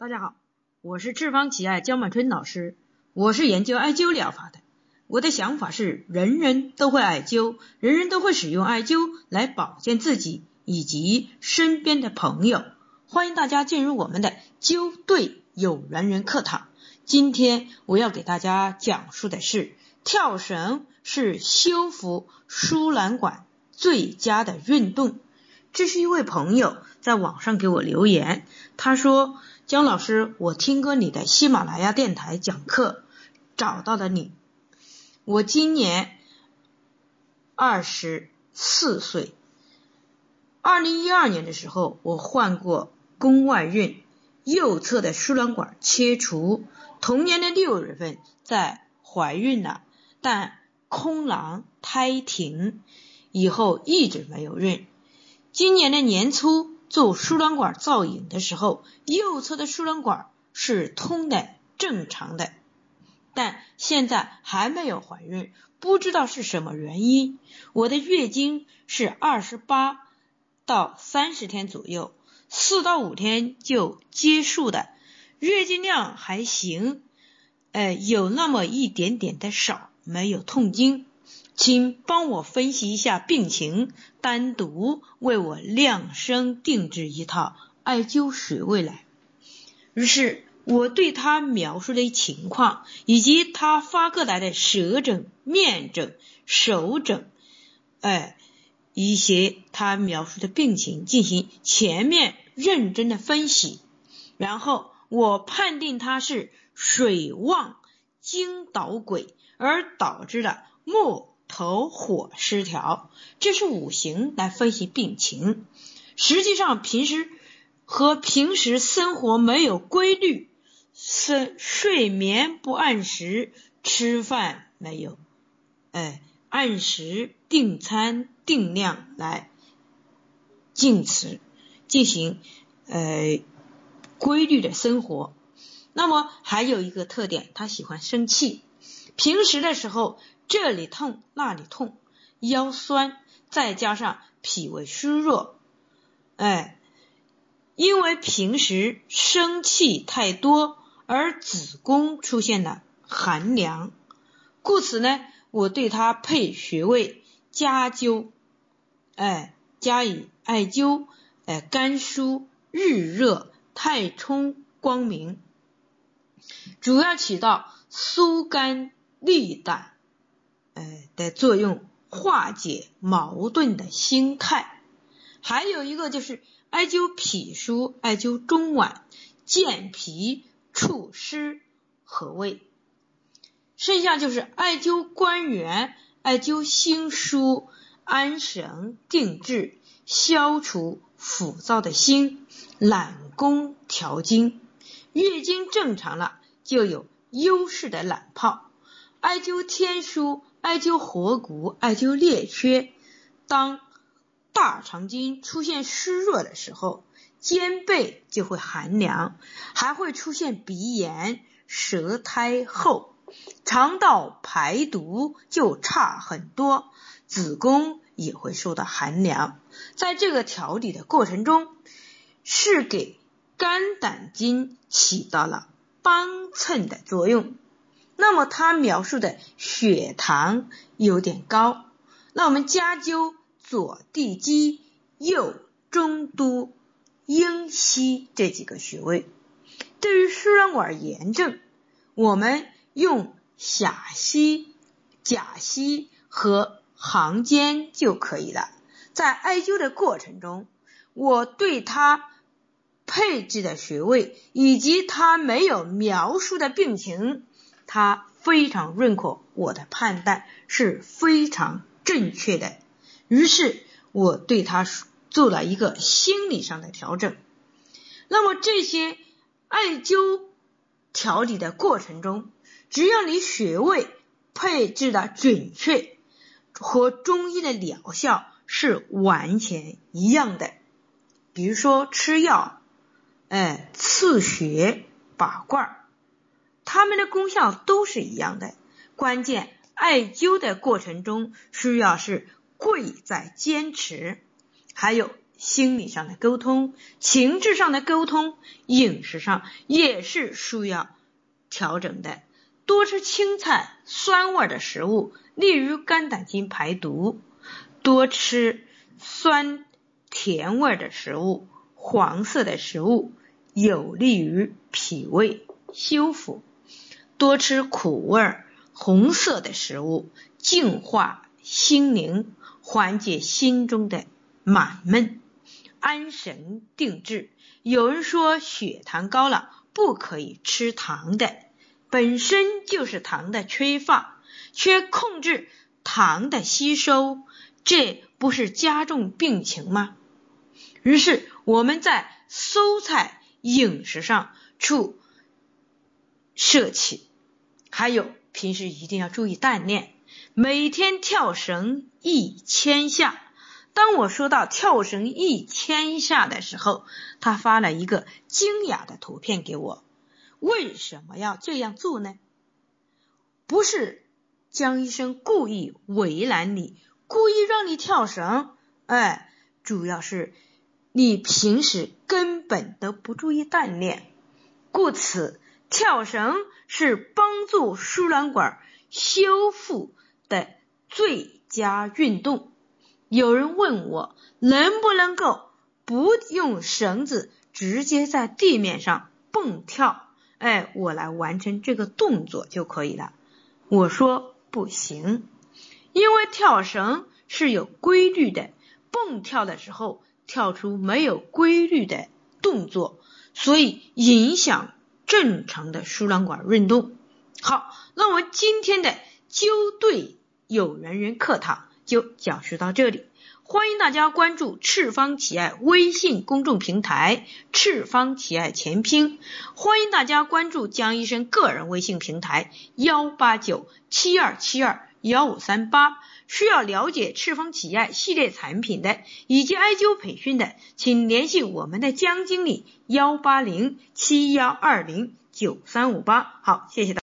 大家好，我是智方奇爱焦满春老师，我是研究艾灸疗法的。我的想法是，人人都会艾灸，人人都会使用艾灸来保健自己以及身边的朋友。欢迎大家进入我们的灸对有缘人课堂。今天我要给大家讲述的是，跳绳是修复输卵管最佳的运动。这是一位朋友在网上给我留言，他说：“姜老师，我听过你的喜马拉雅电台讲课，找到了你。我今年二十四岁，二零一二年的时候，我患过宫外孕，右侧的输卵管切除。同年的六月份在怀孕了，但空囊胎停，以后一直没有孕。”今年的年初做输卵管造影的时候，右侧的输卵管是通的正常的，但现在还没有怀孕，不知道是什么原因。我的月经是二十八到三十天左右，四到五天就结束的，月经量还行，呃，有那么一点点的少，没有痛经。请帮我分析一下病情，单独为我量身定制一套艾灸穴位来。于是我对他描述的情况，以及他发过来的舌诊、面诊、手诊，哎，一些他描述的病情进行全面认真的分析，然后我判定他是水旺经导轨，而导致的木。头火失调，这是五行来分析病情。实际上，平时和平时生活没有规律，睡睡眠不按时，吃饭没有哎按时定餐定量来进食，进行呃规律的生活。那么还有一个特点，他喜欢生气。平时的时候。这里痛那里痛，腰酸，再加上脾胃虚弱，哎，因为平时生气太多，而子宫出现了寒凉，故此呢，我对他配穴位加灸，哎，加以艾灸，哎，肝腧、日热、太冲、光明，主要起到疏肝利胆。呃的作用，化解矛盾的心态，还有一个就是艾灸脾腧、艾灸中脘、健脾祛湿和胃，剩下就是艾灸关元、艾灸心腧、安神定志，消除浮躁的心，懒宫调经，月经正常了就有优势的懒泡，艾灸天枢。艾灸合谷，艾灸列缺。当大肠经出现虚弱的时候，肩背就会寒凉，还会出现鼻炎、舌苔厚，肠道排毒就差很多，子宫也会受到寒凉。在这个调理的过程中，是给肝胆经起到了帮衬的作用。那么他描述的血糖有点高，那我们加灸左地基、右中都、阴溪这几个穴位。对于输卵管炎症，我们用下溪、甲溪和行间就可以了。在艾灸的过程中，我对他配置的穴位以及他没有描述的病情。他非常认可我的判断是非常正确的，于是我对他做了一个心理上的调整。那么这些艾灸调理的过程中，只要你穴位配置的准确，和中医的疗效是完全一样的。比如说吃药，哎，刺穴、拔罐儿。它们的功效都是一样的，关键艾灸的过程中需要是贵在坚持，还有心理上的沟通、情志上的沟通、饮食上也是需要调整的。多吃青菜、酸味的食物，利于肝胆经排毒；多吃酸甜味的食物、黄色的食物，有利于脾胃修复；多吃苦味儿、红色的食物，净化心灵，缓解心中的满闷，安神定志。有人说血糖高了不可以吃糖的。本身就是糖的缺乏，却控制糖的吸收，这不是加重病情吗？于是我们在蔬菜饮食上处摄取，还有平时一定要注意锻炼，每天跳绳一千下。当我说到跳绳一千下的时候，他发了一个惊讶的图片给我。为什么要这样做呢？不是江医生故意为难你，故意让你跳绳，哎，主要是你平时根本都不注意锻炼，故此跳绳是帮助输卵管修复的最佳运动。有人问我能不能够不用绳子，直接在地面上蹦跳？哎，我来完成这个动作就可以了。我说不行，因为跳绳是有规律的，蹦跳的时候跳出没有规律的动作，所以影响正常的输卵管运动。好，那我们今天的纠对有缘人课堂就讲述到这里。欢迎大家关注赤方奇爱微信公众平台“赤方奇爱全拼”。欢迎大家关注江医生个人微信平台幺八九七二七二幺五三八。需要了解赤峰企爱系列产品的以及艾灸培训的，请联系我们的江经理幺八零七幺二零九三五八。好，谢谢大。